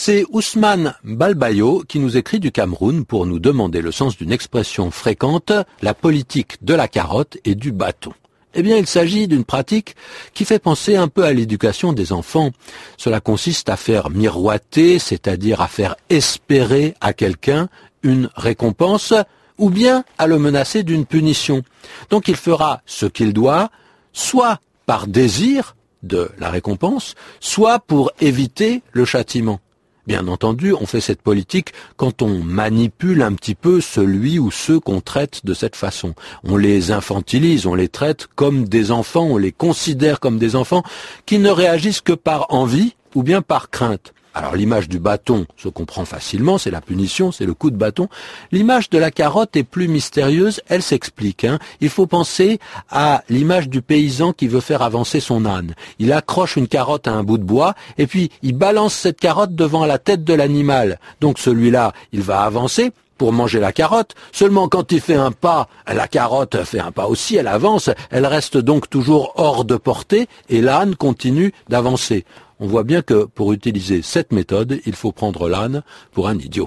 C'est Ousmane Balbayo qui nous écrit du Cameroun pour nous demander le sens d'une expression fréquente, la politique de la carotte et du bâton. Eh bien, il s'agit d'une pratique qui fait penser un peu à l'éducation des enfants. Cela consiste à faire miroiter, c'est-à-dire à faire espérer à quelqu'un une récompense, ou bien à le menacer d'une punition. Donc il fera ce qu'il doit, soit par désir de la récompense, soit pour éviter le châtiment. Bien entendu, on fait cette politique quand on manipule un petit peu celui ou ceux qu'on traite de cette façon. On les infantilise, on les traite comme des enfants, on les considère comme des enfants qui ne réagissent que par envie ou bien par crainte. Alors l'image du bâton se comprend facilement, c'est la punition, c'est le coup de bâton. L'image de la carotte est plus mystérieuse, elle s'explique. Hein. Il faut penser à l'image du paysan qui veut faire avancer son âne. Il accroche une carotte à un bout de bois et puis il balance cette carotte devant la tête de l'animal. Donc celui-là, il va avancer, pour manger la carotte. Seulement quand il fait un pas, la carotte fait un pas aussi, elle avance, elle reste donc toujours hors de portée et l'âne continue d'avancer. On voit bien que pour utiliser cette méthode, il faut prendre l'âne pour un idiot.